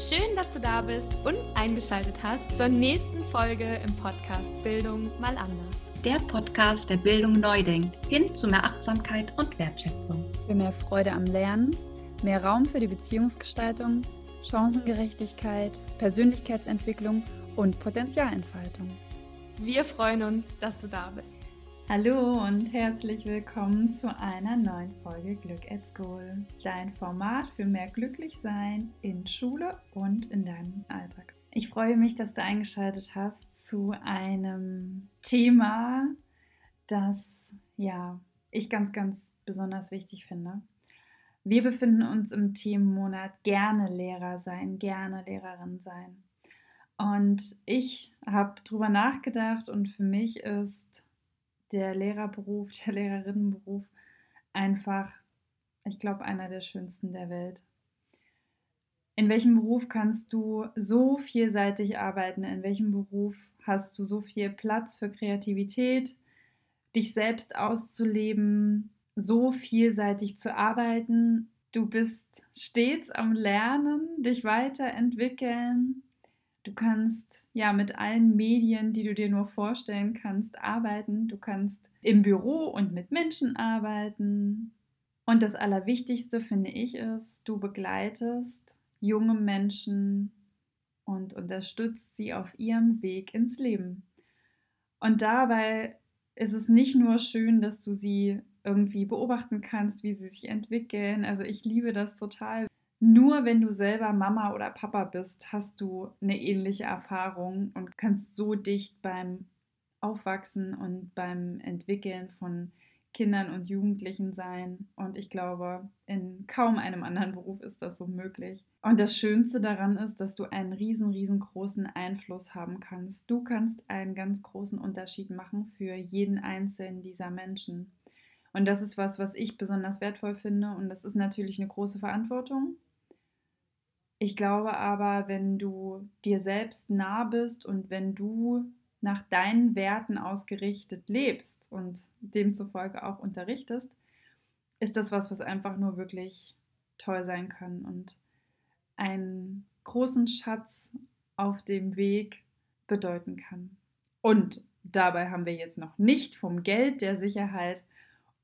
Schön, dass du da bist und eingeschaltet hast zur nächsten Folge im Podcast Bildung mal anders. Der Podcast, der Bildung neu denkt, hin zu mehr Achtsamkeit und Wertschätzung. Für mehr Freude am Lernen, mehr Raum für die Beziehungsgestaltung, Chancengerechtigkeit, Persönlichkeitsentwicklung und Potenzialentfaltung. Wir freuen uns, dass du da bist. Hallo und herzlich willkommen zu einer neuen Folge Glück at School. Dein Format für mehr Glücklichsein in Schule und in deinem Alltag. Ich freue mich, dass du eingeschaltet hast zu einem Thema, das ja ich ganz, ganz besonders wichtig finde. Wir befinden uns im Themenmonat gerne Lehrer sein, gerne Lehrerin sein. Und ich habe drüber nachgedacht und für mich ist der Lehrerberuf, der Lehrerinnenberuf einfach, ich glaube, einer der schönsten der Welt. In welchem Beruf kannst du so vielseitig arbeiten? In welchem Beruf hast du so viel Platz für Kreativität, dich selbst auszuleben, so vielseitig zu arbeiten? Du bist stets am Lernen, dich weiterentwickeln. Du kannst ja mit allen Medien, die du dir nur vorstellen kannst, arbeiten. Du kannst im Büro und mit Menschen arbeiten. Und das Allerwichtigste finde ich ist, du begleitest junge Menschen und unterstützt sie auf ihrem Weg ins Leben. Und dabei ist es nicht nur schön, dass du sie irgendwie beobachten kannst, wie sie sich entwickeln. Also ich liebe das total, nur wenn du selber Mama oder Papa bist, hast du eine ähnliche Erfahrung und kannst so dicht beim Aufwachsen und beim Entwickeln von Kindern und Jugendlichen sein. Und ich glaube, in kaum einem anderen Beruf ist das so möglich. Und das Schönste daran ist, dass du einen riesen, riesengroßen Einfluss haben kannst. Du kannst einen ganz großen Unterschied machen für jeden einzelnen dieser Menschen. Und das ist was, was ich besonders wertvoll finde. Und das ist natürlich eine große Verantwortung. Ich glaube aber, wenn du dir selbst nah bist und wenn du nach deinen Werten ausgerichtet lebst und demzufolge auch unterrichtest, ist das was, was einfach nur wirklich toll sein kann und einen großen Schatz auf dem Weg bedeuten kann. Und dabei haben wir jetzt noch nicht vom Geld, der Sicherheit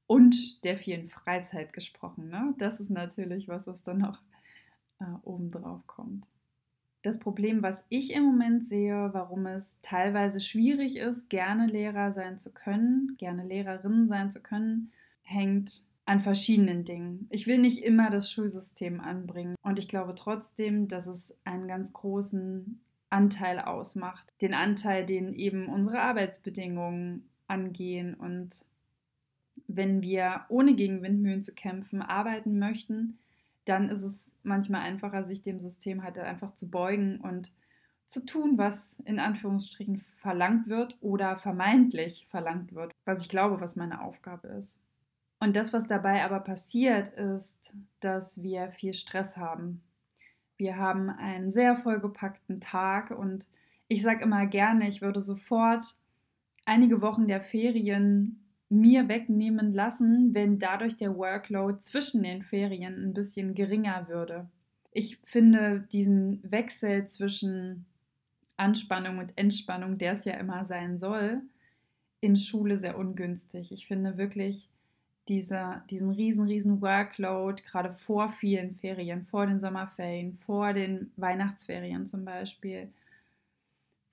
und der vielen Freizeit gesprochen. Ne? Das ist natürlich was, was dann noch äh, obendrauf kommt. Das Problem, was ich im Moment sehe, warum es teilweise schwierig ist, gerne Lehrer sein zu können, gerne Lehrerin sein zu können, hängt an verschiedenen Dingen. Ich will nicht immer das Schulsystem anbringen und ich glaube trotzdem, dass es einen ganz großen Anteil ausmacht. Den Anteil, den eben unsere Arbeitsbedingungen angehen und wenn wir ohne gegen Windmühlen zu kämpfen arbeiten möchten, dann ist es manchmal einfacher, sich dem System halt einfach zu beugen und zu tun, was in Anführungsstrichen verlangt wird oder vermeintlich verlangt wird, was ich glaube, was meine Aufgabe ist. Und das, was dabei aber passiert, ist, dass wir viel Stress haben. Wir haben einen sehr vollgepackten Tag und ich sage immer gerne, ich würde sofort einige Wochen der Ferien mir wegnehmen lassen, wenn dadurch der Workload zwischen den Ferien ein bisschen geringer würde. Ich finde diesen Wechsel zwischen Anspannung und Entspannung, der es ja immer sein soll, in Schule sehr ungünstig. Ich finde wirklich dieser, diesen riesen, riesen Workload, gerade vor vielen Ferien, vor den Sommerferien, vor den Weihnachtsferien zum Beispiel,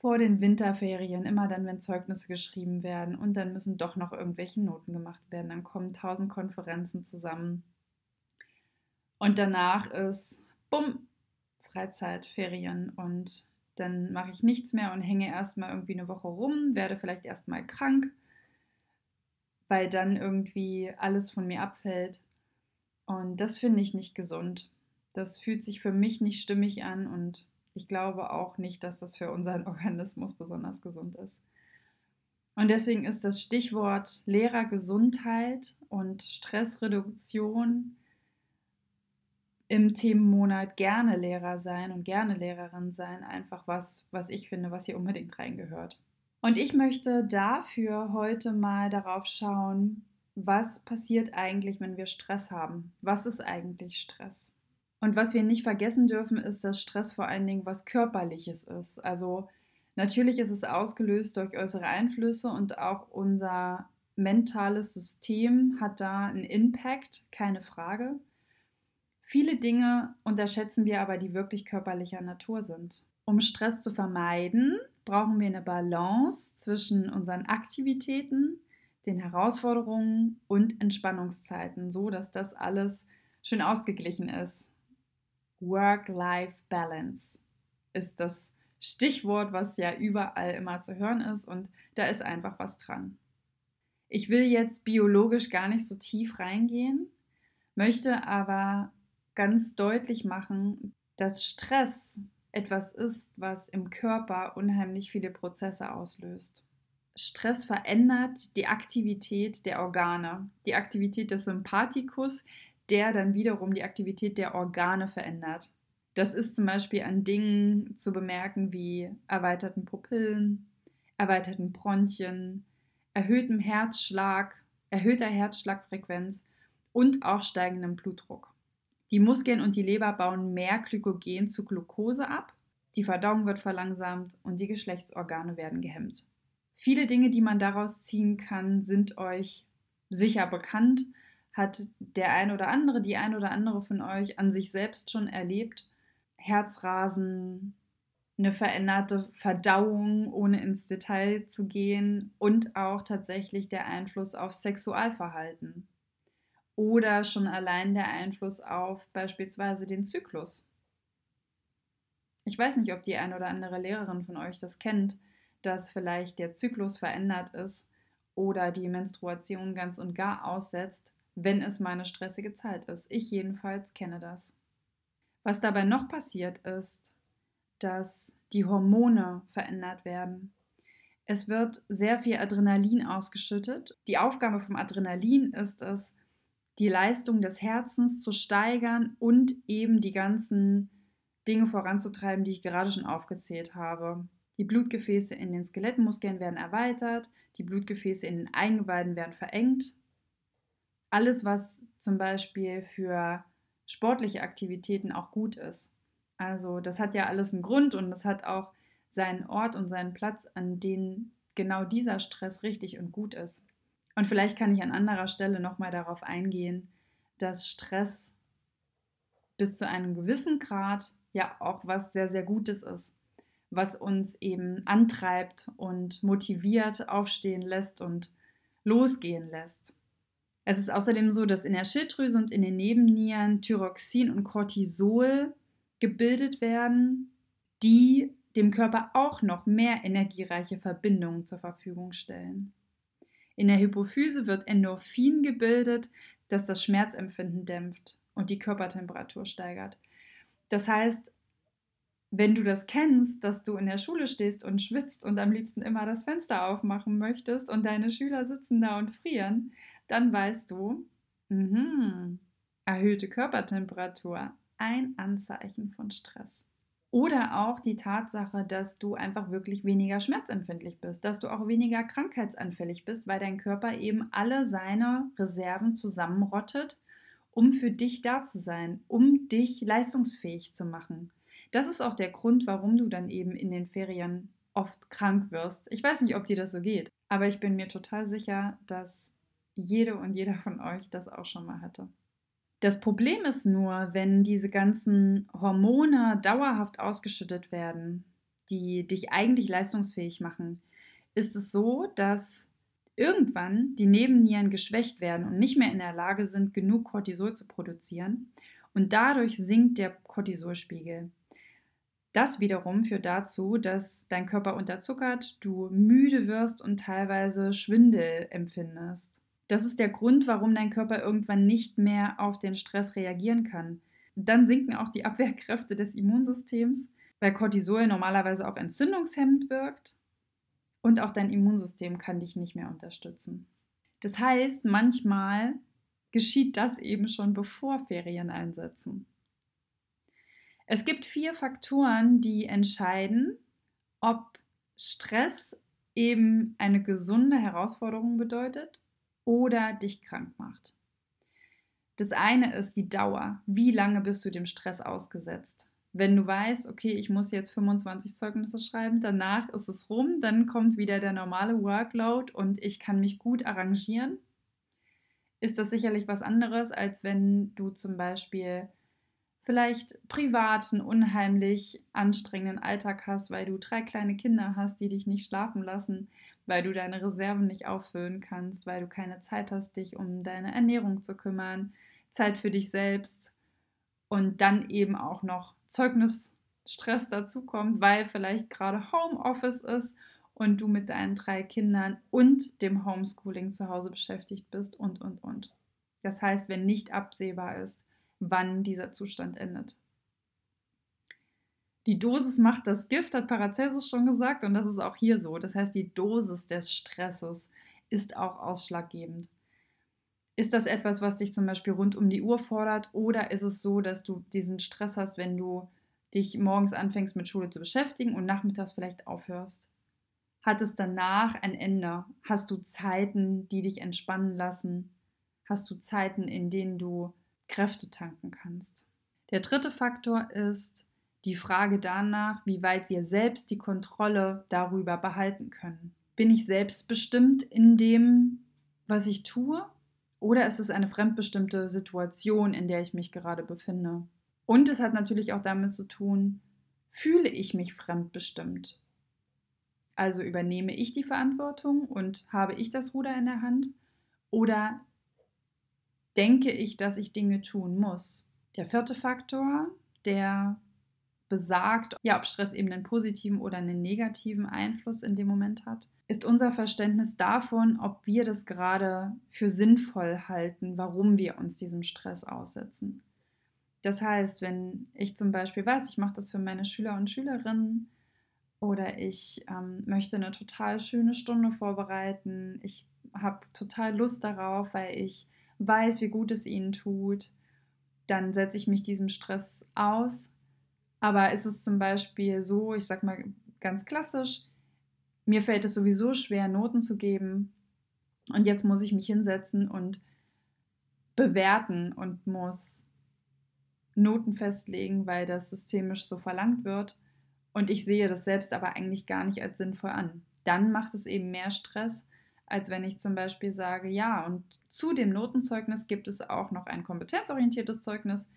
vor den Winterferien, immer dann, wenn Zeugnisse geschrieben werden und dann müssen doch noch irgendwelche Noten gemacht werden. Dann kommen tausend Konferenzen zusammen. Und danach ist, bumm, Freizeit, Ferien und dann mache ich nichts mehr und hänge erstmal irgendwie eine Woche rum, werde vielleicht erstmal krank, weil dann irgendwie alles von mir abfällt. Und das finde ich nicht gesund. Das fühlt sich für mich nicht stimmig an und ich glaube auch nicht, dass das für unseren Organismus besonders gesund ist. Und deswegen ist das Stichwort Lehrergesundheit und Stressreduktion im Themenmonat gerne Lehrer sein und gerne Lehrerin sein einfach was, was ich finde, was hier unbedingt reingehört. Und ich möchte dafür heute mal darauf schauen, was passiert eigentlich, wenn wir Stress haben? Was ist eigentlich Stress? Und was wir nicht vergessen dürfen, ist, dass Stress vor allen Dingen was Körperliches ist. Also natürlich ist es ausgelöst durch äußere Einflüsse und auch unser mentales System hat da einen Impact, keine Frage. Viele Dinge unterschätzen wir aber, die wirklich körperlicher Natur sind. Um Stress zu vermeiden, brauchen wir eine Balance zwischen unseren Aktivitäten, den Herausforderungen und Entspannungszeiten, so dass das alles schön ausgeglichen ist. Work-Life-Balance ist das Stichwort, was ja überall immer zu hören ist und da ist einfach was dran. Ich will jetzt biologisch gar nicht so tief reingehen, möchte aber ganz deutlich machen, dass Stress etwas ist, was im Körper unheimlich viele Prozesse auslöst. Stress verändert die Aktivität der Organe, die Aktivität des Sympathikus, der dann wiederum die Aktivität der Organe verändert. Das ist zum Beispiel an Dingen zu bemerken wie erweiterten Pupillen, erweiterten Bronchien, erhöhtem Herzschlag, erhöhter Herzschlagfrequenz und auch steigendem Blutdruck. Die Muskeln und die Leber bauen mehr Glykogen zu Glucose ab, die Verdauung wird verlangsamt und die Geschlechtsorgane werden gehemmt. Viele Dinge, die man daraus ziehen kann, sind euch sicher bekannt, hat der ein oder andere, die ein oder andere von euch an sich selbst schon erlebt. Herzrasen, eine veränderte Verdauung, ohne ins Detail zu gehen und auch tatsächlich der Einfluss auf Sexualverhalten oder schon allein der Einfluss auf beispielsweise den Zyklus. Ich weiß nicht, ob die ein oder andere Lehrerin von euch das kennt, dass vielleicht der Zyklus verändert ist oder die Menstruation ganz und gar aussetzt, wenn es meine stressige Zeit ist. Ich jedenfalls kenne das. Was dabei noch passiert ist, dass die Hormone verändert werden. Es wird sehr viel Adrenalin ausgeschüttet. Die Aufgabe vom Adrenalin ist es, die Leistung des Herzens zu steigern und eben die ganzen Dinge voranzutreiben, die ich gerade schon aufgezählt habe. Die Blutgefäße in den Skelettmuskeln werden erweitert, die Blutgefäße in den Eingeweiden werden verengt. Alles, was zum Beispiel für sportliche Aktivitäten auch gut ist. Also das hat ja alles einen Grund und das hat auch seinen Ort und seinen Platz, an dem genau dieser Stress richtig und gut ist. Und vielleicht kann ich an anderer Stelle nochmal darauf eingehen, dass Stress bis zu einem gewissen Grad ja auch was sehr, sehr Gutes ist, was uns eben antreibt und motiviert aufstehen lässt und losgehen lässt. Es ist außerdem so, dass in der Schilddrüse und in den Nebennieren Thyroxin und Cortisol gebildet werden, die dem Körper auch noch mehr energiereiche Verbindungen zur Verfügung stellen. In der Hypophyse wird Endorphin gebildet, das das Schmerzempfinden dämpft und die Körpertemperatur steigert. Das heißt, wenn du das kennst, dass du in der Schule stehst und schwitzt und am liebsten immer das Fenster aufmachen möchtest und deine Schüler sitzen da und frieren, dann weißt du, mh, erhöhte Körpertemperatur, ein Anzeichen von Stress. Oder auch die Tatsache, dass du einfach wirklich weniger schmerzempfindlich bist, dass du auch weniger krankheitsanfällig bist, weil dein Körper eben alle seine Reserven zusammenrottet, um für dich da zu sein, um dich leistungsfähig zu machen. Das ist auch der Grund, warum du dann eben in den Ferien oft krank wirst. Ich weiß nicht, ob dir das so geht, aber ich bin mir total sicher, dass jede und jeder von euch das auch schon mal hatte. Das Problem ist nur, wenn diese ganzen Hormone dauerhaft ausgeschüttet werden, die dich eigentlich leistungsfähig machen, ist es so, dass irgendwann die Nebennieren geschwächt werden und nicht mehr in der Lage sind, genug Cortisol zu produzieren und dadurch sinkt der Cortisolspiegel. Das wiederum führt dazu, dass dein Körper unterzuckert, du müde wirst und teilweise Schwindel empfindest. Das ist der Grund, warum dein Körper irgendwann nicht mehr auf den Stress reagieren kann. Dann sinken auch die Abwehrkräfte des Immunsystems, weil Cortisol normalerweise auch entzündungshemmend wirkt und auch dein Immunsystem kann dich nicht mehr unterstützen. Das heißt, manchmal geschieht das eben schon bevor Ferien einsetzen. Es gibt vier Faktoren, die entscheiden, ob Stress eben eine gesunde Herausforderung bedeutet oder dich krank macht. Das eine ist die Dauer. Wie lange bist du dem Stress ausgesetzt? Wenn du weißt, okay, ich muss jetzt 25 Zeugnisse schreiben, danach ist es rum, dann kommt wieder der normale Workload und ich kann mich gut arrangieren, ist das sicherlich was anderes, als wenn du zum Beispiel vielleicht privat einen unheimlich anstrengenden Alltag hast, weil du drei kleine Kinder hast, die dich nicht schlafen lassen, weil du deine Reserven nicht auffüllen kannst, weil du keine Zeit hast, dich um deine Ernährung zu kümmern, Zeit für dich selbst und dann eben auch noch Zeugnisstress dazukommt, weil vielleicht gerade Homeoffice ist und du mit deinen drei Kindern und dem Homeschooling zu Hause beschäftigt bist und, und, und. Das heißt, wenn nicht absehbar ist, wann dieser Zustand endet. Die Dosis macht das Gift, hat Paracelsus schon gesagt, und das ist auch hier so. Das heißt, die Dosis des Stresses ist auch ausschlaggebend. Ist das etwas, was dich zum Beispiel rund um die Uhr fordert oder ist es so, dass du diesen Stress hast, wenn du dich morgens anfängst mit Schule zu beschäftigen und nachmittags vielleicht aufhörst? Hat es danach ein Ende? Hast du Zeiten, die dich entspannen lassen? Hast du Zeiten, in denen du Kräfte tanken kannst? Der dritte Faktor ist die Frage danach, wie weit wir selbst die Kontrolle darüber behalten können. Bin ich selbstbestimmt in dem, was ich tue? Oder ist es eine fremdbestimmte Situation, in der ich mich gerade befinde? Und es hat natürlich auch damit zu tun, fühle ich mich fremdbestimmt? Also übernehme ich die Verantwortung und habe ich das Ruder in der Hand? Oder denke ich, dass ich Dinge tun muss? Der vierte Faktor, der besagt, ja, ob Stress eben einen positiven oder einen negativen Einfluss in dem Moment hat, ist unser Verständnis davon, ob wir das gerade für sinnvoll halten, warum wir uns diesem Stress aussetzen. Das heißt, wenn ich zum Beispiel weiß, ich mache das für meine Schüler und Schülerinnen oder ich ähm, möchte eine total schöne Stunde vorbereiten, ich habe total Lust darauf, weil ich weiß, wie gut es ihnen tut, dann setze ich mich diesem Stress aus. Aber ist es zum Beispiel so, ich sage mal ganz klassisch, mir fällt es sowieso schwer, Noten zu geben. Und jetzt muss ich mich hinsetzen und bewerten und muss Noten festlegen, weil das systemisch so verlangt wird. Und ich sehe das selbst aber eigentlich gar nicht als sinnvoll an. Dann macht es eben mehr Stress, als wenn ich zum Beispiel sage, ja, und zu dem Notenzeugnis gibt es auch noch ein kompetenzorientiertes Zeugnis.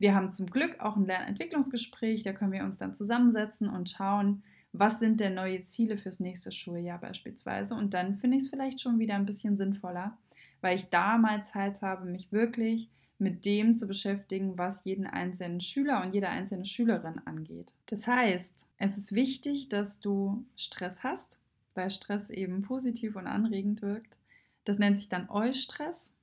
Wir haben zum Glück auch ein Lernentwicklungsgespräch, da können wir uns dann zusammensetzen und schauen, was sind denn neue Ziele fürs nächste Schuljahr beispielsweise. Und dann finde ich es vielleicht schon wieder ein bisschen sinnvoller, weil ich da mal Zeit habe, mich wirklich mit dem zu beschäftigen, was jeden einzelnen Schüler und jede einzelne Schülerin angeht. Das heißt, es ist wichtig, dass du Stress hast, weil Stress eben positiv und anregend wirkt. Das nennt sich dann Eustress.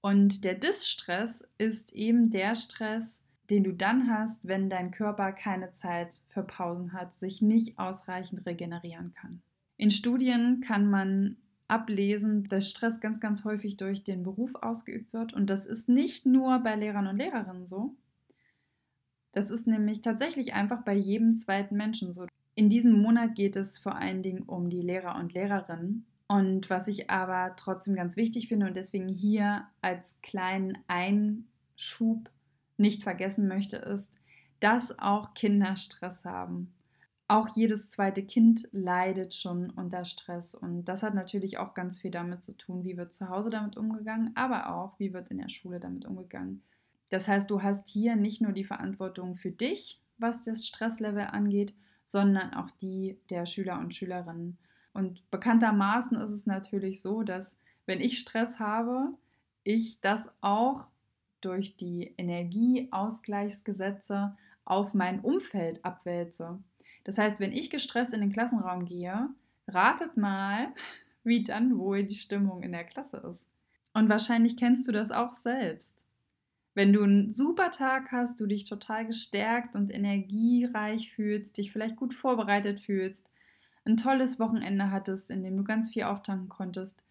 Und der Distress ist eben der Stress, den du dann hast, wenn dein Körper keine Zeit für Pausen hat, sich nicht ausreichend regenerieren kann. In Studien kann man ablesen, dass Stress ganz, ganz häufig durch den Beruf ausgeübt wird. Und das ist nicht nur bei Lehrern und Lehrerinnen so. Das ist nämlich tatsächlich einfach bei jedem zweiten Menschen so. In diesem Monat geht es vor allen Dingen um die Lehrer und Lehrerinnen. Und was ich aber trotzdem ganz wichtig finde und deswegen hier als kleinen Einschub nicht vergessen möchte, ist, dass auch Kinder Stress haben. Auch jedes zweite Kind leidet schon unter Stress und das hat natürlich auch ganz viel damit zu tun, wie wird zu Hause damit umgegangen, aber auch, wie wird in der Schule damit umgegangen. Das heißt, du hast hier nicht nur die Verantwortung für dich, was das Stresslevel angeht, sondern auch die der Schüler und Schülerinnen. Und bekanntermaßen ist es natürlich so, dass wenn ich Stress habe, ich das auch durch die Energieausgleichsgesetze auf mein Umfeld abwälze. Das heißt, wenn ich gestresst in den Klassenraum gehe, ratet mal, wie dann wohl die Stimmung in der Klasse ist. Und wahrscheinlich kennst du das auch selbst. Wenn du einen super Tag hast, du dich total gestärkt und energiereich fühlst, dich vielleicht gut vorbereitet fühlst, ein tolles Wochenende hattest, in dem du ganz viel auftanken konntest,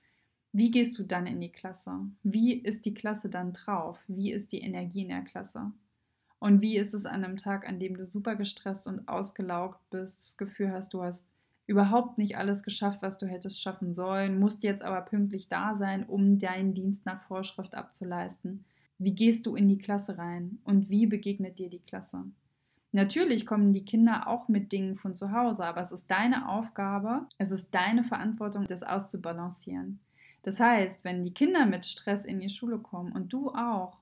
wie gehst du dann in die Klasse? Wie ist die Klasse dann drauf? Wie ist die Energie in der Klasse? Und wie ist es an einem Tag, an dem du super gestresst und ausgelaugt bist, das Gefühl hast, du hast überhaupt nicht alles geschafft, was du hättest schaffen sollen, musst jetzt aber pünktlich da sein, um deinen Dienst nach Vorschrift abzuleisten. Wie gehst du in die Klasse rein und wie begegnet dir die Klasse? Natürlich kommen die Kinder auch mit Dingen von zu Hause, aber es ist deine Aufgabe, es ist deine Verantwortung, das auszubalancieren. Das heißt, wenn die Kinder mit Stress in die Schule kommen und du auch,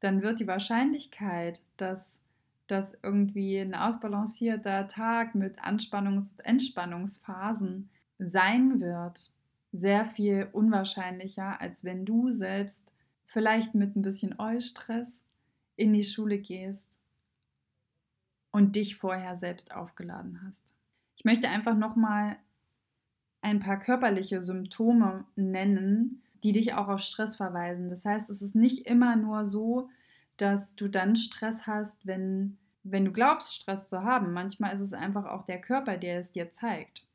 dann wird die Wahrscheinlichkeit, dass das irgendwie ein ausbalancierter Tag mit Anspannungs- und Entspannungsphasen sein wird, sehr viel unwahrscheinlicher, als wenn du selbst vielleicht mit ein bisschen Eustress in die Schule gehst und dich vorher selbst aufgeladen hast. Ich möchte einfach nochmal ein paar körperliche Symptome nennen, die dich auch auf Stress verweisen. Das heißt, es ist nicht immer nur so, dass du dann Stress hast, wenn, wenn du glaubst, Stress zu haben. Manchmal ist es einfach auch der Körper, der es dir zeigt.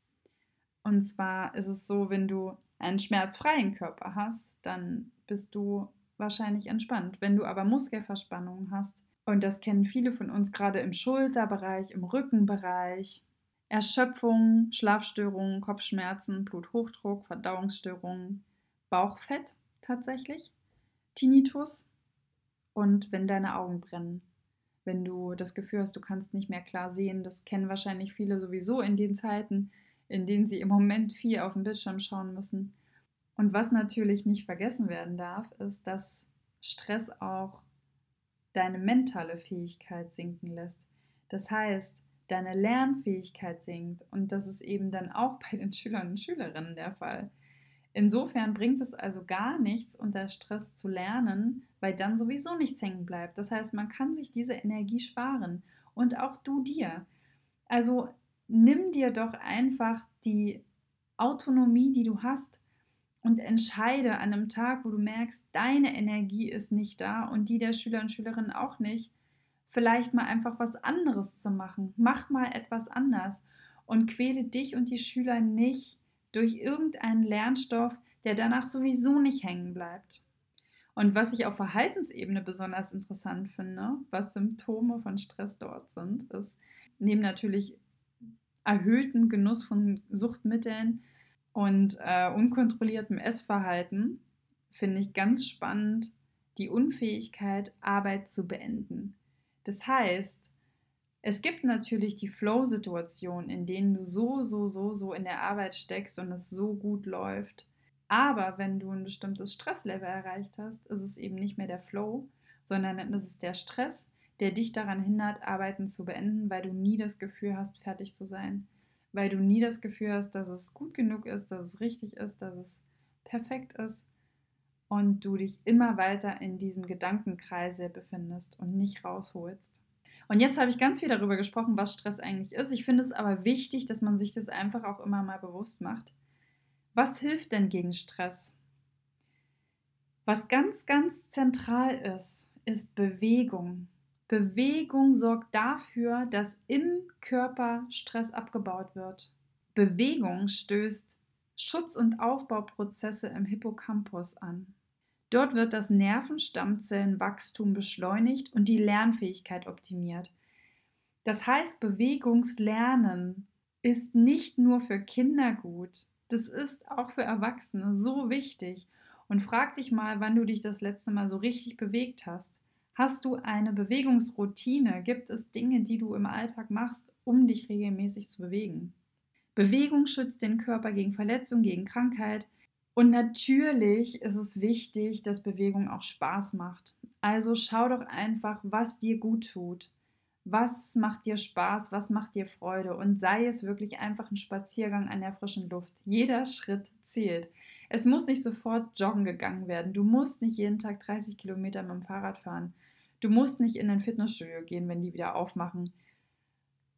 Und zwar ist es so, wenn du einen schmerzfreien Körper hast, dann bist du wahrscheinlich entspannt. Wenn du aber Muskelverspannungen hast, und das kennen viele von uns gerade im Schulterbereich, im Rückenbereich, Erschöpfung, Schlafstörungen, Kopfschmerzen, Bluthochdruck, Verdauungsstörungen, Bauchfett tatsächlich, Tinnitus und wenn deine Augen brennen. Wenn du das Gefühl hast, du kannst nicht mehr klar sehen, das kennen wahrscheinlich viele sowieso in den Zeiten, in denen sie im Moment viel auf den Bildschirm schauen müssen. Und was natürlich nicht vergessen werden darf, ist, dass Stress auch deine mentale Fähigkeit sinken lässt. Das heißt, deine Lernfähigkeit sinkt und das ist eben dann auch bei den Schülern und Schülerinnen der Fall. Insofern bringt es also gar nichts, unter Stress zu lernen, weil dann sowieso nichts hängen bleibt. Das heißt, man kann sich diese Energie sparen und auch du dir. Also nimm dir doch einfach die Autonomie, die du hast und entscheide an einem Tag, wo du merkst, deine Energie ist nicht da und die der Schüler und Schülerinnen auch nicht, vielleicht mal einfach was anderes zu machen. Mach mal etwas anders und quäle dich und die Schüler nicht durch irgendeinen Lernstoff, der danach sowieso nicht hängen bleibt. Und was ich auf Verhaltensebene besonders interessant finde, was Symptome von Stress dort sind, ist neben natürlich erhöhtem Genuss von Suchtmitteln und äh, unkontrolliertem Essverhalten, finde ich ganz spannend die Unfähigkeit, Arbeit zu beenden. Das heißt, es gibt natürlich die Flow-Situationen, in denen du so, so, so, so in der Arbeit steckst und es so gut läuft. Aber wenn du ein bestimmtes Stresslevel erreicht hast, ist es eben nicht mehr der Flow, sondern dann ist es der Stress, der dich daran hindert, Arbeiten zu beenden, weil du nie das Gefühl hast, fertig zu sein. Weil du nie das Gefühl hast, dass es gut genug ist, dass es richtig ist, dass es perfekt ist und du dich immer weiter in diesem Gedankenkreise befindest und nicht rausholst. Und jetzt habe ich ganz viel darüber gesprochen, was Stress eigentlich ist. Ich finde es aber wichtig, dass man sich das einfach auch immer mal bewusst macht. Was hilft denn gegen Stress? Was ganz, ganz zentral ist, ist Bewegung. Bewegung sorgt dafür, dass im Körper Stress abgebaut wird. Bewegung stößt Schutz- und Aufbauprozesse im Hippocampus an. Dort wird das Nervenstammzellenwachstum beschleunigt und die Lernfähigkeit optimiert. Das heißt, Bewegungslernen ist nicht nur für Kinder gut, das ist auch für Erwachsene so wichtig. Und frag dich mal, wann du dich das letzte Mal so richtig bewegt hast. Hast du eine Bewegungsroutine? Gibt es Dinge, die du im Alltag machst, um dich regelmäßig zu bewegen? Bewegung schützt den Körper gegen Verletzung, gegen Krankheit, und natürlich ist es wichtig, dass Bewegung auch Spaß macht. Also schau doch einfach, was dir gut tut. Was macht dir Spaß, was macht dir Freude und sei es wirklich einfach ein Spaziergang an der frischen Luft. Jeder Schritt zählt. Es muss nicht sofort joggen gegangen werden. Du musst nicht jeden Tag 30 Kilometer mit dem Fahrrad fahren. Du musst nicht in ein Fitnessstudio gehen, wenn die wieder aufmachen.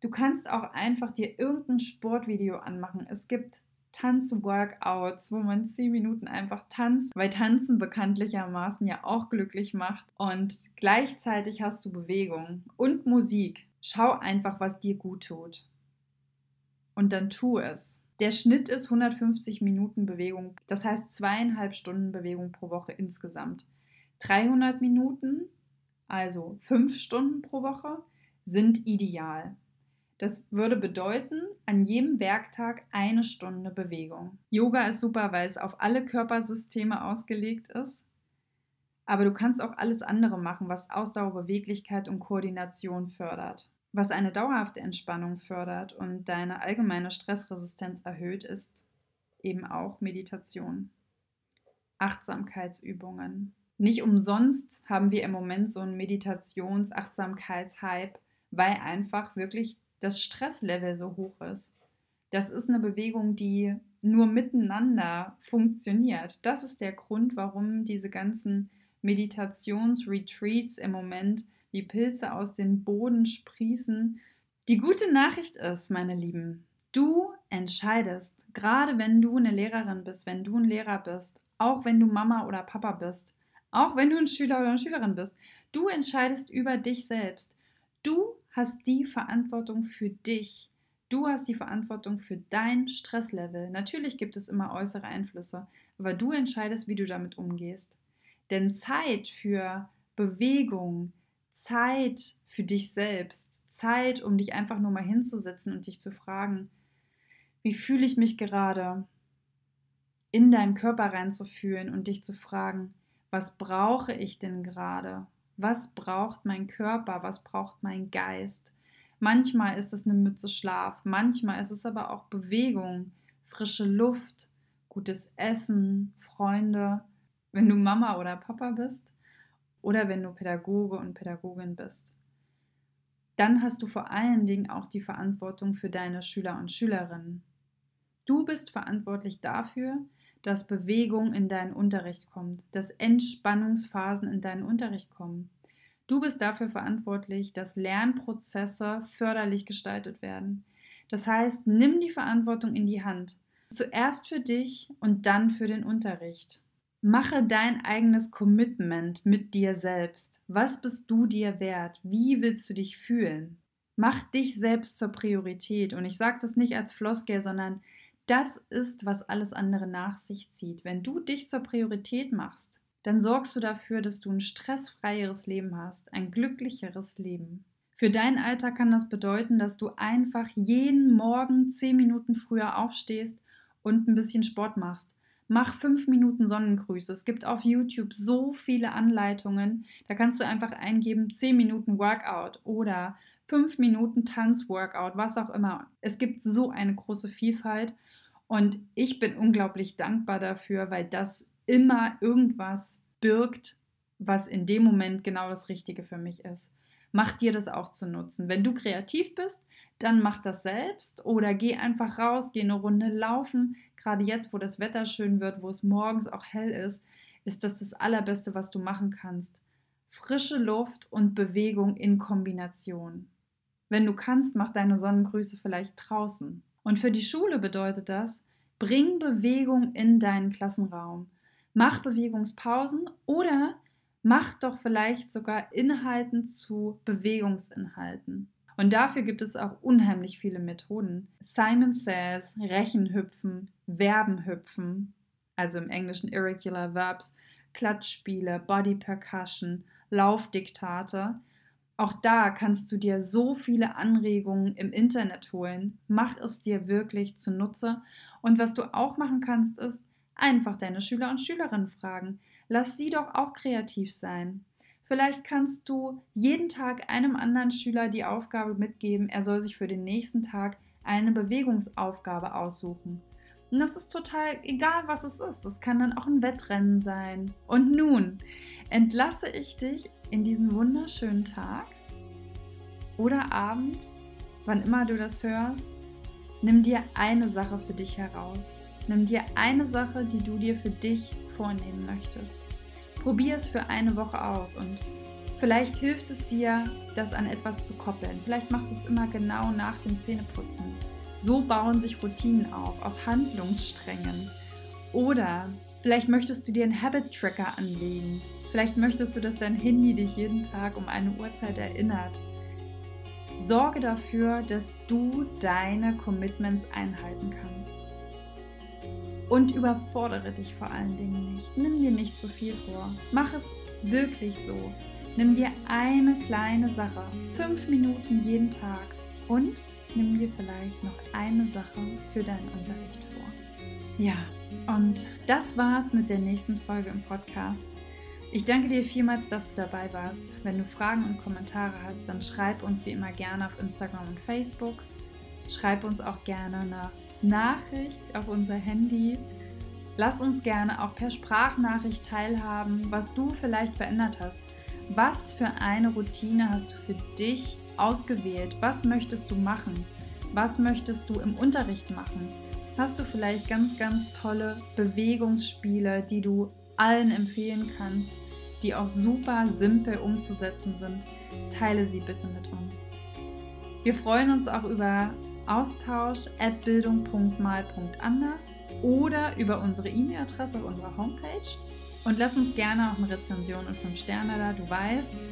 Du kannst auch einfach dir irgendein Sportvideo anmachen. Es gibt Tanzworkouts, wo man zehn Minuten einfach tanzt, weil Tanzen bekanntlichermaßen ja auch glücklich macht. Und gleichzeitig hast du Bewegung und Musik. Schau einfach, was dir gut tut. Und dann tu es. Der Schnitt ist 150 Minuten Bewegung, das heißt zweieinhalb Stunden Bewegung pro Woche insgesamt. 300 Minuten, also fünf Stunden pro Woche, sind ideal. Das würde bedeuten, an jedem Werktag eine Stunde Bewegung. Yoga ist super, weil es auf alle Körpersysteme ausgelegt ist. Aber du kannst auch alles andere machen, was Ausdauer, Beweglichkeit und Koordination fördert. Was eine dauerhafte Entspannung fördert und deine allgemeine Stressresistenz erhöht, ist eben auch Meditation. Achtsamkeitsübungen. Nicht umsonst haben wir im Moment so einen Meditations-Achtsamkeits-Hype, weil einfach wirklich das Stresslevel so hoch ist. Das ist eine Bewegung, die nur miteinander funktioniert. Das ist der Grund, warum diese ganzen Meditationsretreats im Moment wie Pilze aus dem Boden sprießen. Die gute Nachricht ist, meine Lieben, du entscheidest, gerade wenn du eine Lehrerin bist, wenn du ein Lehrer bist, auch wenn du Mama oder Papa bist, auch wenn du ein Schüler oder eine Schülerin bist, du entscheidest über dich selbst. Du hast die Verantwortung für dich. Du hast die Verantwortung für dein Stresslevel. Natürlich gibt es immer äußere Einflüsse, aber du entscheidest, wie du damit umgehst. Denn Zeit für Bewegung, Zeit für dich selbst, Zeit, um dich einfach nur mal hinzusetzen und dich zu fragen, wie fühle ich mich gerade, in deinen Körper reinzufühlen und dich zu fragen, was brauche ich denn gerade? Was braucht mein Körper? Was braucht mein Geist? Manchmal ist es eine Mütze Schlaf, manchmal ist es aber auch Bewegung, frische Luft, gutes Essen, Freunde, wenn du Mama oder Papa bist oder wenn du Pädagoge und Pädagogin bist. Dann hast du vor allen Dingen auch die Verantwortung für deine Schüler und Schülerinnen. Du bist verantwortlich dafür, dass Bewegung in deinen Unterricht kommt, dass Entspannungsphasen in deinen Unterricht kommen. Du bist dafür verantwortlich, dass Lernprozesse förderlich gestaltet werden. Das heißt, nimm die Verantwortung in die Hand. Zuerst für dich und dann für den Unterricht. Mache dein eigenes Commitment mit dir selbst. Was bist du dir wert? Wie willst du dich fühlen? Mach dich selbst zur Priorität. Und ich sage das nicht als Floskel, sondern das ist, was alles andere nach sich zieht. Wenn du dich zur Priorität machst, dann sorgst du dafür, dass du ein stressfreieres Leben hast, ein glücklicheres Leben. Für deinen Alltag kann das bedeuten, dass du einfach jeden Morgen zehn Minuten früher aufstehst und ein bisschen Sport machst. Mach fünf Minuten Sonnengrüße. Es gibt auf YouTube so viele Anleitungen. Da kannst du einfach eingeben, zehn Minuten Workout oder fünf Minuten Tanzworkout, was auch immer. Es gibt so eine große Vielfalt und ich bin unglaublich dankbar dafür, weil das immer irgendwas birgt, was in dem Moment genau das Richtige für mich ist. Mach dir das auch zu nutzen. Wenn du kreativ bist, dann mach das selbst oder geh einfach raus, geh eine Runde laufen. Gerade jetzt, wo das Wetter schön wird, wo es morgens auch hell ist, ist das das Allerbeste, was du machen kannst. Frische Luft und Bewegung in Kombination. Wenn du kannst, mach deine Sonnengrüße vielleicht draußen. Und für die Schule bedeutet das, bring Bewegung in deinen Klassenraum. Mach Bewegungspausen oder mach doch vielleicht sogar Inhalten zu Bewegungsinhalten. Und dafür gibt es auch unheimlich viele Methoden. Simon Says, Rechenhüpfen, Verbenhüpfen, also im Englischen Irregular Verbs, Klatschspiele, Body Percussion, Laufdiktate. Auch da kannst du dir so viele Anregungen im Internet holen. Mach es dir wirklich zunutze. Und was du auch machen kannst, ist einfach deine Schüler und Schülerinnen fragen. Lass sie doch auch kreativ sein. Vielleicht kannst du jeden Tag einem anderen Schüler die Aufgabe mitgeben, er soll sich für den nächsten Tag eine Bewegungsaufgabe aussuchen. Und das ist total egal, was es ist. Das kann dann auch ein Wettrennen sein. Und nun entlasse ich dich in diesen wunderschönen Tag oder Abend, wann immer du das hörst, nimm dir eine Sache für dich heraus. Nimm dir eine Sache, die du dir für dich vornehmen möchtest. Probier es für eine Woche aus und vielleicht hilft es dir, das an etwas zu koppeln. Vielleicht machst du es immer genau nach dem Zähneputzen. So bauen sich Routinen auf aus Handlungssträngen. Oder vielleicht möchtest du dir einen Habit-Tracker anlegen, Vielleicht möchtest du, dass dein Handy dich jeden Tag um eine Uhrzeit erinnert. Sorge dafür, dass du deine Commitments einhalten kannst. Und überfordere dich vor allen Dingen nicht. Nimm dir nicht zu viel vor. Mach es wirklich so. Nimm dir eine kleine Sache, fünf Minuten jeden Tag und nimm dir vielleicht noch eine Sache für deinen Unterricht vor. Ja, und das war's mit der nächsten Folge im Podcast. Ich danke dir vielmals, dass du dabei warst. Wenn du Fragen und Kommentare hast, dann schreib uns wie immer gerne auf Instagram und Facebook. Schreib uns auch gerne eine Nachricht auf unser Handy. Lass uns gerne auch per Sprachnachricht teilhaben, was du vielleicht verändert hast. Was für eine Routine hast du für dich ausgewählt? Was möchtest du machen? Was möchtest du im Unterricht machen? Hast du vielleicht ganz, ganz tolle Bewegungsspiele, die du allen empfehlen kannst, die auch super simpel umzusetzen sind? Teile sie bitte mit uns. Wir freuen uns auch über Austausch at bildung.mal.anders oder über unsere E-Mail-Adresse auf unserer Homepage. Und lass uns gerne auch eine Rezension und 5 Sterne da. Du weißt,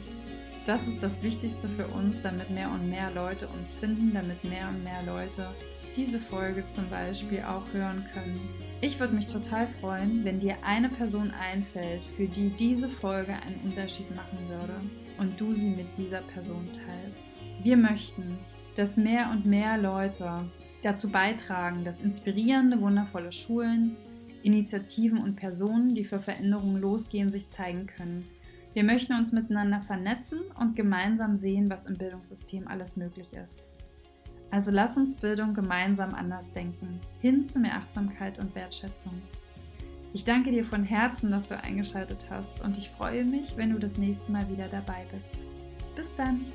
das ist das Wichtigste für uns, damit mehr und mehr Leute uns finden, damit mehr und mehr Leute diese Folge zum Beispiel auch hören können. Ich würde mich total freuen, wenn dir eine Person einfällt, für die diese Folge einen Unterschied machen würde und du sie mit dieser Person teilst. Wir möchten, dass mehr und mehr Leute dazu beitragen, dass inspirierende, wundervolle Schulen, Initiativen und Personen, die für Veränderungen losgehen, sich zeigen können. Wir möchten uns miteinander vernetzen und gemeinsam sehen, was im Bildungssystem alles möglich ist. Also lass uns Bildung gemeinsam anders denken, hin zu mehr Achtsamkeit und Wertschätzung. Ich danke dir von Herzen, dass du eingeschaltet hast und ich freue mich, wenn du das nächste Mal wieder dabei bist. Bis dann!